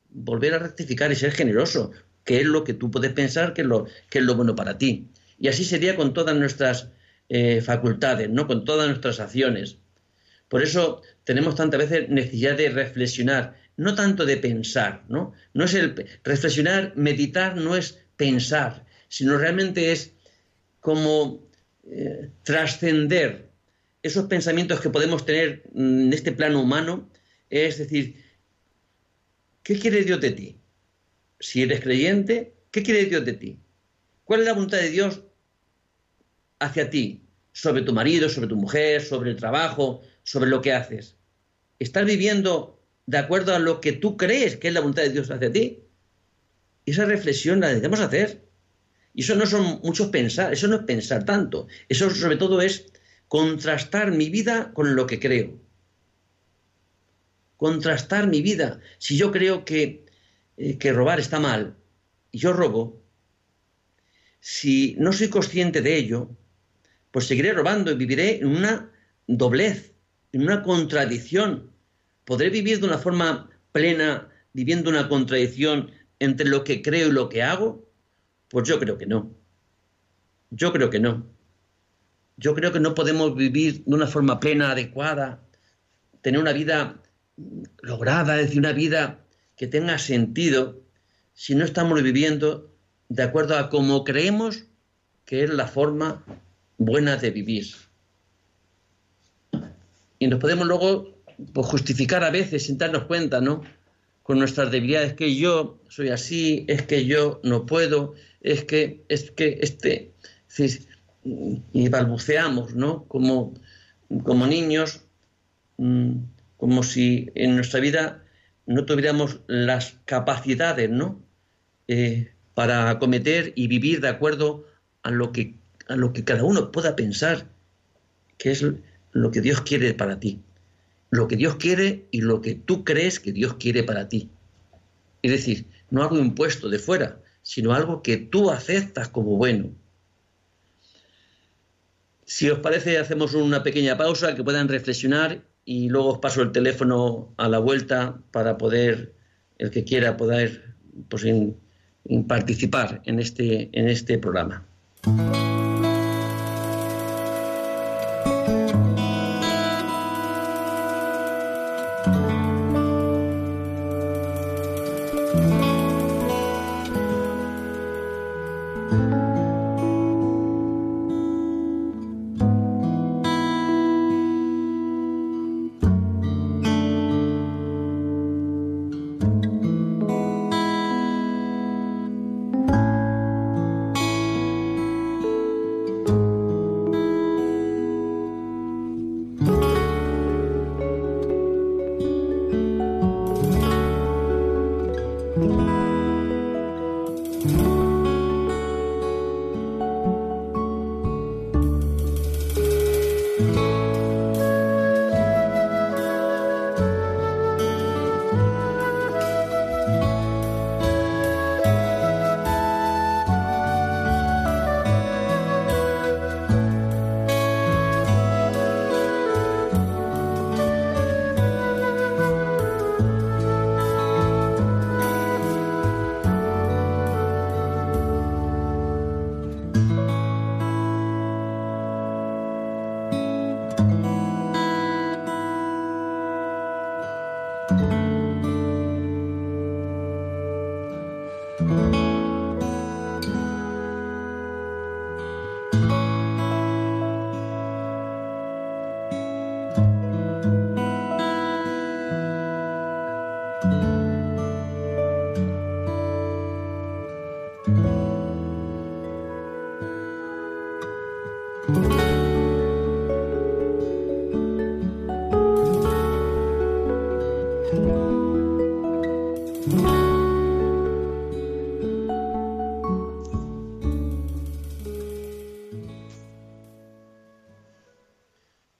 volver a rectificar y ser generoso, que es lo que tú puedes pensar que es lo, que es lo bueno para ti. Y así sería con todas nuestras eh, facultades, ¿no? con todas nuestras acciones. Por eso tenemos tantas veces necesidad de reflexionar, no tanto de pensar, ¿no? No es el reflexionar, meditar no es pensar, sino realmente es como eh, trascender esos pensamientos que podemos tener mm, en este plano humano, es decir, ¿qué quiere Dios de ti? Si eres creyente, ¿qué quiere Dios de ti? ¿Cuál es la voluntad de Dios hacia ti? Sobre tu marido, sobre tu mujer, sobre el trabajo, sobre lo que haces. ¿Estás viviendo de acuerdo a lo que tú crees que es la voluntad de Dios hacia ti? Esa reflexión la debemos hacer. Y eso no son muchos pensar, eso no es pensar tanto. Eso sobre todo es contrastar mi vida con lo que creo. Contrastar mi vida. Si yo creo que, eh, que robar está mal y yo robo, si no soy consciente de ello, pues seguiré robando y viviré en una doblez, en una contradicción. ¿Podré vivir de una forma plena viviendo una contradicción entre lo que creo y lo que hago? Pues yo creo que no. Yo creo que no. Yo creo que no podemos vivir de una forma plena, adecuada, tener una vida lograda, es decir, una vida que tenga sentido, si no estamos viviendo de acuerdo a cómo creemos que es la forma buena de vivir. Y nos podemos luego pues, justificar a veces sin darnos cuenta, ¿no? Con nuestras debilidades, que yo soy así, es que yo no puedo, es que, es que este, y balbuceamos, ¿no? Como, como niños, mm, como si en nuestra vida no tuviéramos las capacidades, ¿no? Eh, para acometer y vivir de acuerdo a lo que, a lo que cada uno pueda pensar que es lo que Dios quiere para ti. Lo que Dios quiere y lo que tú crees que Dios quiere para ti. Es decir, no algo impuesto de fuera, sino algo que tú aceptas como bueno. Si os parece, hacemos una pequeña pausa que puedan reflexionar y luego os paso el teléfono a la vuelta para poder, el que quiera, poder pues, participar en este, en este programa.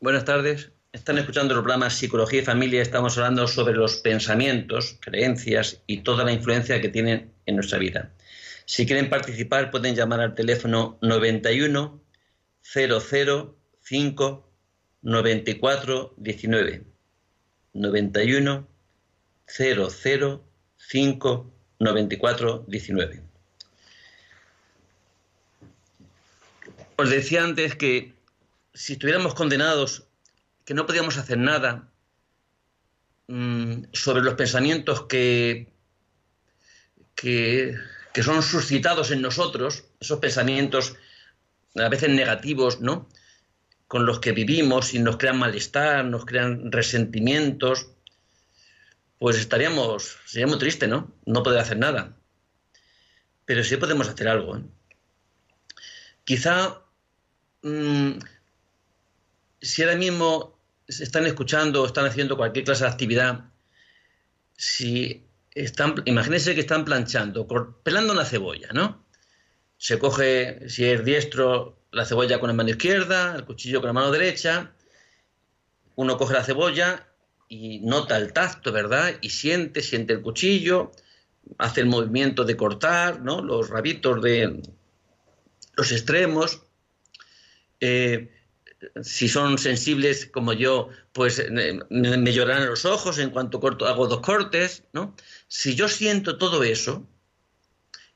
Buenas tardes. Están escuchando el programa Psicología y Familia. Estamos hablando sobre los pensamientos, creencias y toda la influencia que tienen en nuestra vida. Si quieren participar, pueden llamar al teléfono 91 005 94 19. 91 005 94 19. Os decía antes que si estuviéramos condenados, que no podíamos hacer nada mm, sobre los pensamientos que, que, que, son suscitados en nosotros, esos pensamientos a veces negativos, ¿no? Con los que vivimos y nos crean malestar, nos crean resentimientos, pues estaríamos, sería muy triste, ¿no? No poder hacer nada. Pero sí podemos hacer algo. ¿eh? Quizá mmm, si ahora mismo están escuchando o están haciendo cualquier clase de actividad, si están, imagínense que están planchando, pelando una cebolla, ¿no? Se coge, si es diestro, la cebolla con la mano izquierda, el cuchillo con la mano derecha, uno coge la cebolla y nota el tacto, ¿verdad? Y siente, siente el cuchillo, hace el movimiento de cortar, ¿no? Los rabitos de los extremos. Eh, si son sensibles como yo, pues eh, me, llorarán los ojos en cuanto corto, hago dos cortes, ¿no? Si yo siento todo eso,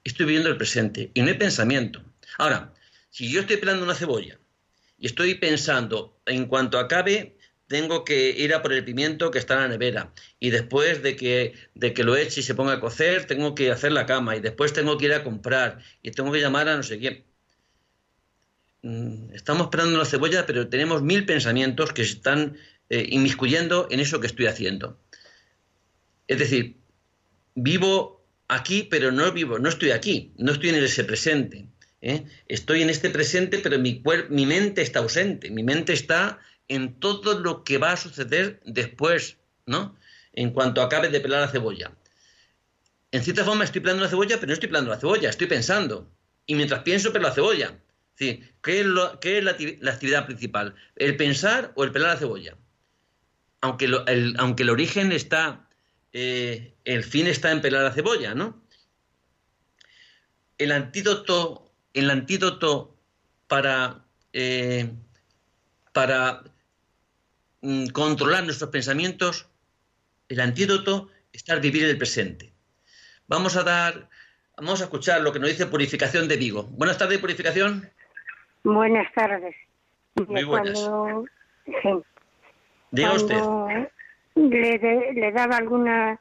estoy viviendo el presente y no hay pensamiento. Ahora, si yo estoy pelando una cebolla y estoy pensando, en cuanto acabe, tengo que ir a por el pimiento que está en la nevera y después de que, de que lo eche y se ponga a cocer, tengo que hacer la cama y después tengo que ir a comprar y tengo que llamar a no sé quién estamos esperando la cebolla, pero tenemos mil pensamientos que se están eh, inmiscuyendo en eso que estoy haciendo. Es decir, vivo aquí, pero no vivo, no estoy aquí, no estoy en ese presente. ¿eh? Estoy en este presente, pero mi, mi mente está ausente, mi mente está en todo lo que va a suceder después, ¿no? En cuanto acabe de pelar la cebolla. En cierta forma estoy pelando la cebolla, pero no estoy pelando la cebolla, estoy pensando. Y mientras pienso, pelo la cebolla. ¿Qué es, la, actividad principal? ¿El pensar o el pelar la cebolla? Aunque, el, aunque el origen está, eh, el fin está en pelar la cebolla, ¿no? El antídoto, el antídoto para, eh, para mm, controlar nuestros pensamientos, el antídoto está al vivir el presente. Vamos a dar, vamos a escuchar lo que nos dice Purificación de Vigo. Buenas tardes, Purificación. Buenas tardes. Muy buenas. Cuando, Diga usted. Le, le daba alguna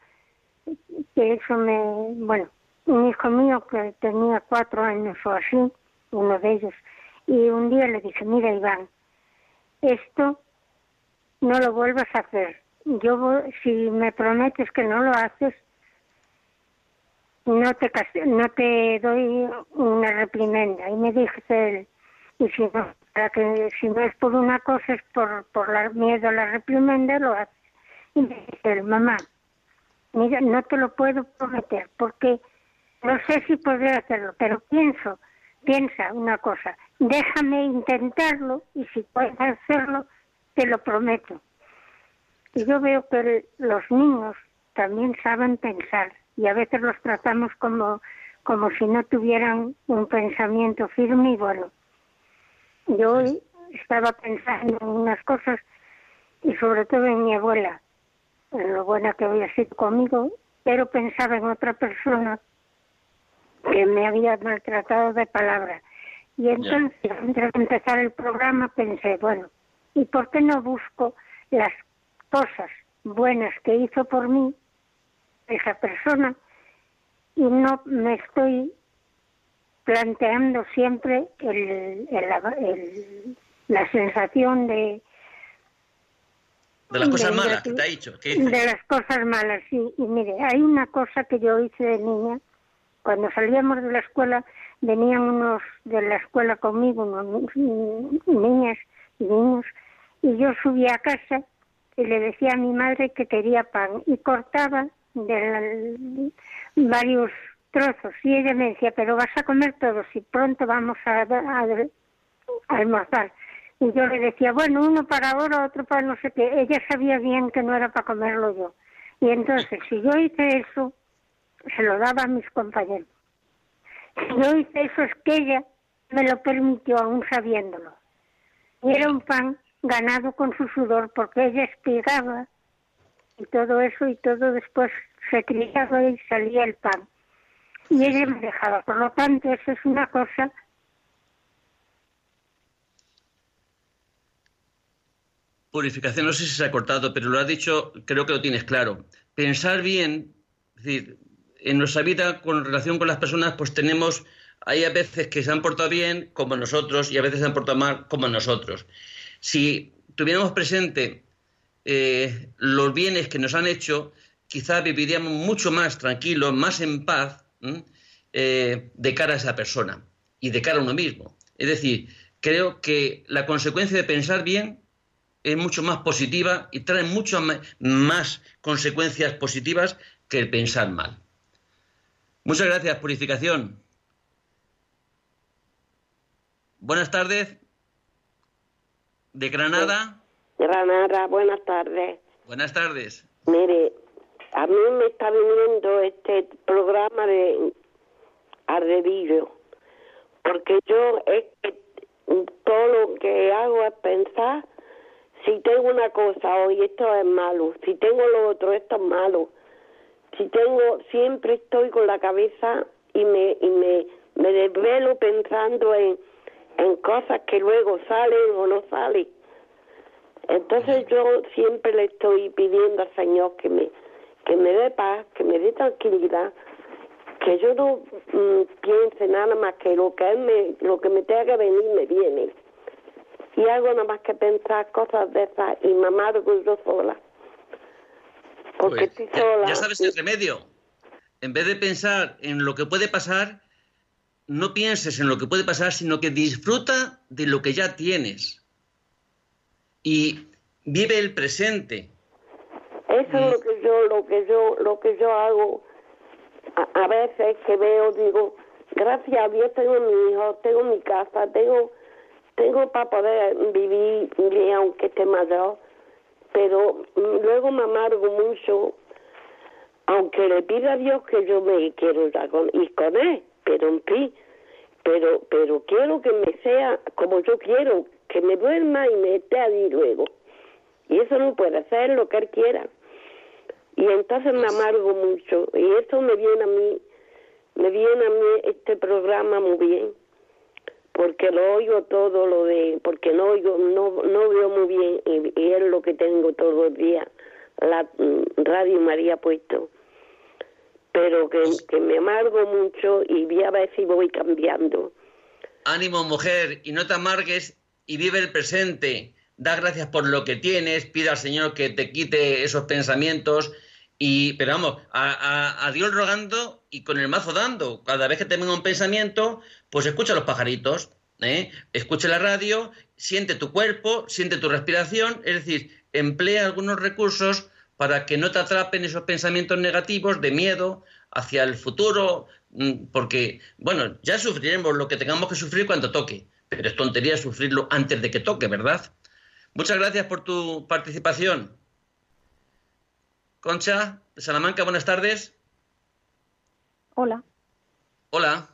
que eso me bueno un hijo mío que tenía cuatro años o así uno de ellos y un día le dije mira Iván esto no lo vuelvas a hacer yo si me prometes que no lo haces no te no te doy una reprimenda y me dice él y si no, para que, si no es por una cosa, es por, por la, miedo a la reprimenda, lo hace. Y me dice, mamá, mira, no te lo puedo prometer porque no sé si podré hacerlo, pero pienso, piensa una cosa, déjame intentarlo y si puedes hacerlo, te lo prometo. Y yo veo que los niños también saben pensar y a veces los tratamos como, como si no tuvieran un pensamiento firme y bueno, yo estaba pensando en unas cosas y sobre todo en mi abuela, en lo buena que había sido conmigo, pero pensaba en otra persona que me había maltratado de palabra. Y entonces, antes de empezar el programa, pensé, bueno, ¿y por qué no busco las cosas buenas que hizo por mí esa persona y no me estoy planteando siempre el, el, la sensación de de las cosas malas que te ha dicho. De las cosas malas, sí. Y mire, hay una cosa que yo hice de niña. Cuando salíamos de la escuela, venían unos de la escuela conmigo, unos niñas y niños, y yo subía a casa y le decía a mi madre que quería pan y cortaba de varios trozos y ella me decía, pero vas a comer todo, si pronto vamos a, a almorzar. Y yo le decía, bueno, uno para ahora, otro para no sé qué. Ella sabía bien que no era para comerlo yo. Y entonces, si yo hice eso, se lo daba a mis compañeros. Si yo hice eso, es que ella me lo permitió, aún sabiéndolo. Y era un pan ganado con su sudor, porque ella espigaba y todo eso, y todo después se criaba y salía el pan. Y ella me dejaba. Por lo tanto, eso es una cosa Purificación, no sé si se ha cortado, pero lo has dicho, creo que lo tienes claro. Pensar bien, es decir, en nuestra vida con relación con las personas, pues tenemos, hay a veces que se han portado bien como nosotros y a veces se han portado mal como nosotros. Si tuviéramos presente eh, los bienes que nos han hecho, quizá viviríamos mucho más tranquilos, más en paz eh, de cara a esa persona y de cara a uno mismo. Es decir, creo que la consecuencia de pensar bien es mucho más positiva y trae mucho más consecuencias positivas que el pensar mal. Muchas gracias, Purificación. Buenas tardes. De Granada. Granada, buenas tardes. Buenas tardes. Mire, a mí me está viniendo este programa de Ardevillo, porque yo es que todo lo que hago es pensar si tengo una cosa hoy esto es malo, si tengo lo otro esto es malo, si tengo siempre estoy con la cabeza y me y me, me desvelo pensando en, en cosas que luego salen o no salen. Entonces yo siempre le estoy pidiendo al Señor que me que me dé paz, que me dé tranquilidad, que yo no mm, piense nada más que lo que me lo que me tenga que venir me viene y hago nada más que pensar cosas de esas y amargo yo sola. Porque pues, estoy sola. Ya sabes el remedio. En vez de pensar en lo que puede pasar, no pienses en lo que puede pasar, sino que disfruta de lo que ya tienes. Y vive el presente. Eso es lo que yo, lo que yo, lo que yo hago. A, a veces que veo, digo, gracias a Dios tengo mi hijo, tengo mi casa, tengo tengo para poder vivir bien aunque esté mayor, pero luego me amargo mucho, aunque le pido a Dios que yo me quiero ir con, con él, pero en fin, pero, pero quiero que me sea como yo quiero, que me duerma y me esté allí luego. Y eso no puede ser lo que él quiera. Y entonces me amargo mucho. Y eso me viene a mí, me viene a mí este programa muy bien porque lo oigo todo lo de porque no oigo no no veo muy bien y, es lo que tengo todo el día la mm, radio María puesto. Pero que, me amargo mucho y voy a ver si voy cambiando. Ánimo mujer y no te amargues y vive el presente. Da gracias por lo que tienes. Pida al Señor que te quite esos pensamientos y, pero vamos, a, Dios rogando y con el mazo dando. Cada vez que te venga un pensamiento, pues escucha los pajaritos, ¿eh? escucha la radio, siente tu cuerpo, siente tu respiración, es decir, emplea algunos recursos para que no te atrapen esos pensamientos negativos de miedo hacia el futuro, mm, porque, bueno, ya sufriremos lo que tengamos que sufrir cuando toque, pero es tontería sufrirlo antes de que toque, ¿verdad? Muchas gracias por tu participación. Concha, de Salamanca, buenas tardes. Hola. Hola.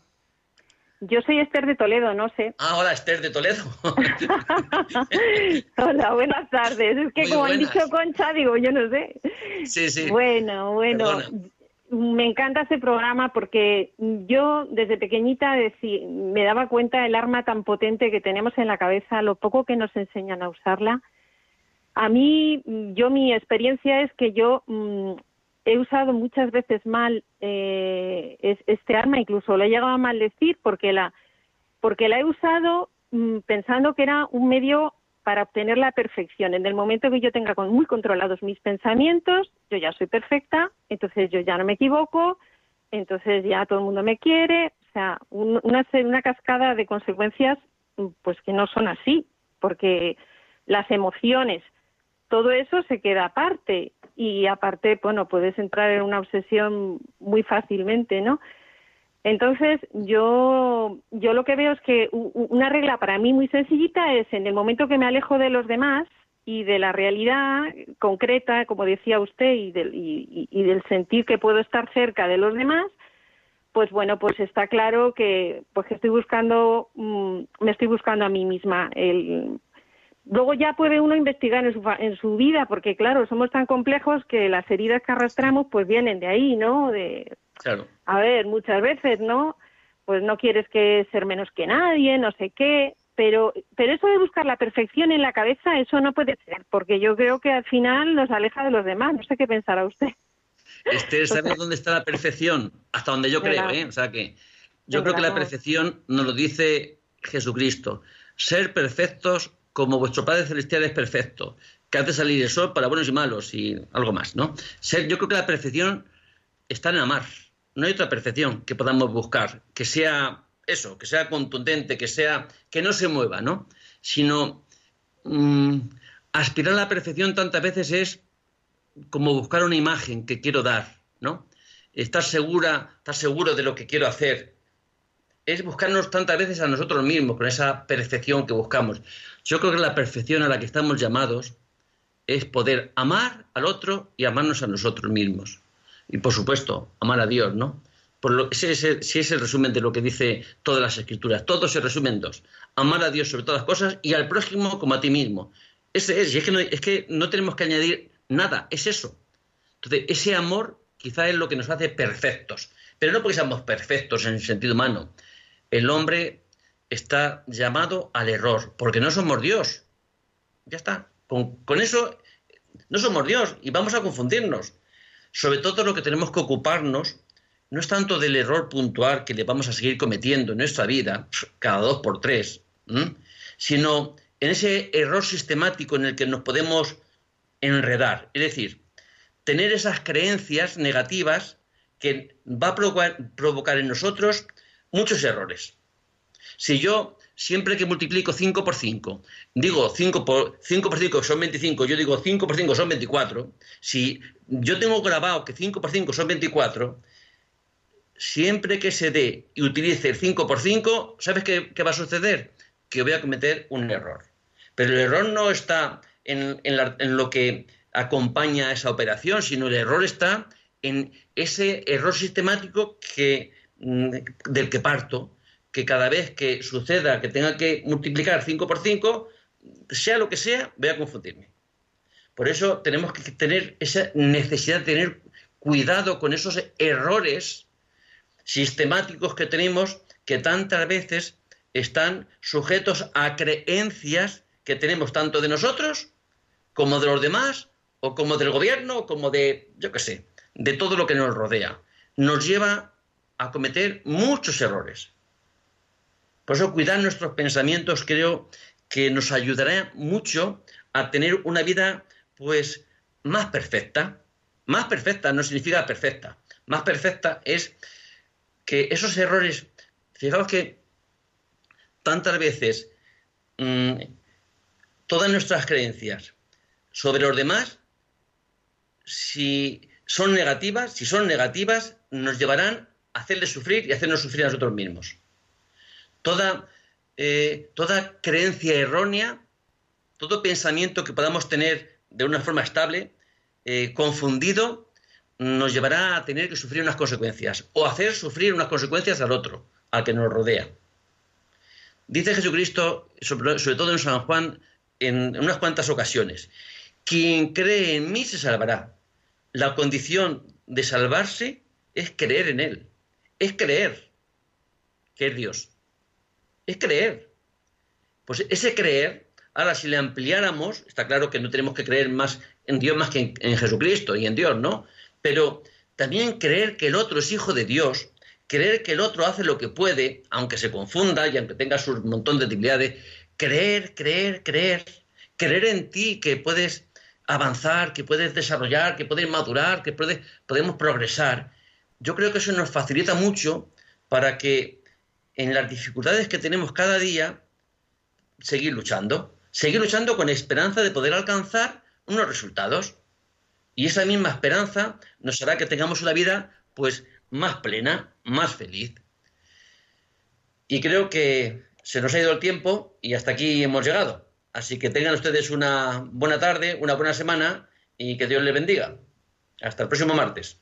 Yo soy Esther de Toledo, no sé. Ah, hola, Esther de Toledo. hola, buenas tardes. Es que como han dicho Concha, digo, yo no sé. Sí, sí. Bueno, bueno. Me encanta ese programa porque yo desde pequeñita me daba cuenta del arma tan potente que tenemos en la cabeza, lo poco que nos enseñan a usarla A mí, yo mi experiencia es que yo mm, he usado muchas veces mal eh, este arma, incluso lo he llegado a maldecir porque la, porque la he usado mm, pensando que era un medio para obtener la perfección. En el momento que yo tenga muy controlados mis pensamientos, yo ya soy perfecta, entonces yo ya no me equivoco, entonces ya todo el mundo me quiere, o sea, una, una cascada de consecuencias mm, pues que no son así, porque las emociones, todo eso se queda aparte y aparte, bueno, puedes entrar en una obsesión muy fácilmente, ¿no? Entonces, yo, yo lo que veo es que una regla para mí muy sencillita es en el momento que me alejo de los demás y de la realidad concreta, como decía usted, y del, y, del sentir que puedo estar cerca de los demás, pues bueno, pues está claro que, pues estoy buscando, mm, me estoy buscando a mí misma el, Luego ya puede uno investigar en su, en su vida, porque claro, somos tan complejos que las heridas que arrastramos pues vienen de ahí, ¿no? De, claro. A ver, muchas veces, ¿no? Pues no quieres que ser menos que nadie, no sé qué, pero, pero eso de buscar la perfección en la cabeza, eso no puede ser, porque yo creo que al final nos aleja de los demás. No sé qué pensará usted. Esther, ¿sabes dónde está la perfección? Hasta donde yo creo, ¿eh? O sea que yo creo que la perfección nos lo dice Jesucristo. Ser perfectos como vuestro Padre Celestial es perfecto, que hace salir el sol para buenos y malos y algo más, ¿no? Ser, yo creo que la perfección está en amar. No hay otra perfección que podamos buscar, que sea eso, que sea contundente, que sea, que no se mueva, ¿no? Sino mm, aspirar a la perfección tantas veces es como buscar una imagen que quiero dar, ¿no? Estar segura, estar seguro de lo que quiero hacer, es buscarnos tantas veces a nosotros mismos, con esa perfección que buscamos. Yo creo que la perfección a la que estamos llamados es poder amar al otro y amarnos a nosotros mismos. Y por supuesto, amar a Dios, ¿no? Por lo, ese, es el resumen de lo que dice todas las escrituras. Todo se resume en dos. Amar a Dios sobre todas las cosas y al prójimo como a ti mismo. Ese es, y es que no, es que no tenemos que añadir nada, es eso. Entonces, ese amor quizá es lo que nos hace perfectos. Pero no porque seamos perfectos en el sentido humano, el hombre está llamado al error, porque no somos Dios. Ya está. Con, eso no somos Dios y vamos a confundirnos. Sobre todo lo que tenemos que ocuparnos no es tanto del error puntual que le vamos a seguir cometiendo en nuestra vida, cada dos por tres, sino en ese error sistemático en el que nos podemos enredar. Es decir, tener esas creencias negativas que va a provocar en nosotros muchos errores. Si yo siempre que multiplico 5 por 5, digo 5 por, 5 por 5 son 25, yo digo 5 por 5 son 24, si yo tengo grabado que 5 por 5 son 24, siempre que se dé y utilice el 5 por 5, ¿sabes qué, va a suceder? Que voy a cometer un error. Pero el error no está en, en lo que acompaña a esa operación, sino el error está en ese error sistemático que del que parto, que cada vez que suceda que tenga que multiplicar 5 por 5, sea lo que sea, voy a confundirme. Por eso tenemos que tener esa necesidad de tener cuidado con esos errores sistemáticos que tenemos que tantas veces están sujetos a creencias que tenemos tanto de nosotros como de los demás o como del gobierno o como de, yo qué sé, de todo lo que nos rodea. Nos lleva a cometer muchos errores. Por eso cuidar nuestros pensamientos creo que nos ayudará mucho a tener una vida pues más perfecta. Más perfecta no significa perfecta. Más perfecta es que esos errores, fijaos que tantas veces mm, todas nuestras creencias sobre los demás, si son negativas, si son negativas, nos llevarán hacerles sufrir y hacernos sufrir a nosotros mismos. Toda, eh, toda creencia errónea, todo pensamiento que podamos tener de una forma estable, eh, confundido, nos llevará a tener que sufrir unas consecuencias o hacer sufrir unas consecuencias al otro, al que nos rodea. Dice Jesucristo, sobre, sobre todo en San Juan, en unas cuantas ocasiones, quien cree en mí se salvará. La condición de salvarse es creer en Él es creer que es Dios. Es creer. Pues ese creer Ahora, si le ampliáramos, está claro que no tenemos que creer más en Dios más que en, Jesucristo y en Dios, ¿no? Pero también creer que el otro es hijo de Dios, creer que el otro hace lo que puede, aunque se confunda y aunque tenga su montón de debilidades, creer, creer, creer, creer en ti que puedes avanzar, que puedes desarrollar, que puedes madurar, que puedes, podemos progresar. Yo creo que eso nos facilita mucho para que en las dificultades que tenemos cada día, seguir luchando, seguir luchando con esperanza de poder alcanzar unos resultados. Y esa misma esperanza nos hará que tengamos una vida pues más plena, más feliz. Y creo que se nos ha ido el tiempo y hasta aquí hemos llegado. Así que tengan ustedes una buena tarde, una buena semana y que Dios les bendiga. Hasta el próximo martes.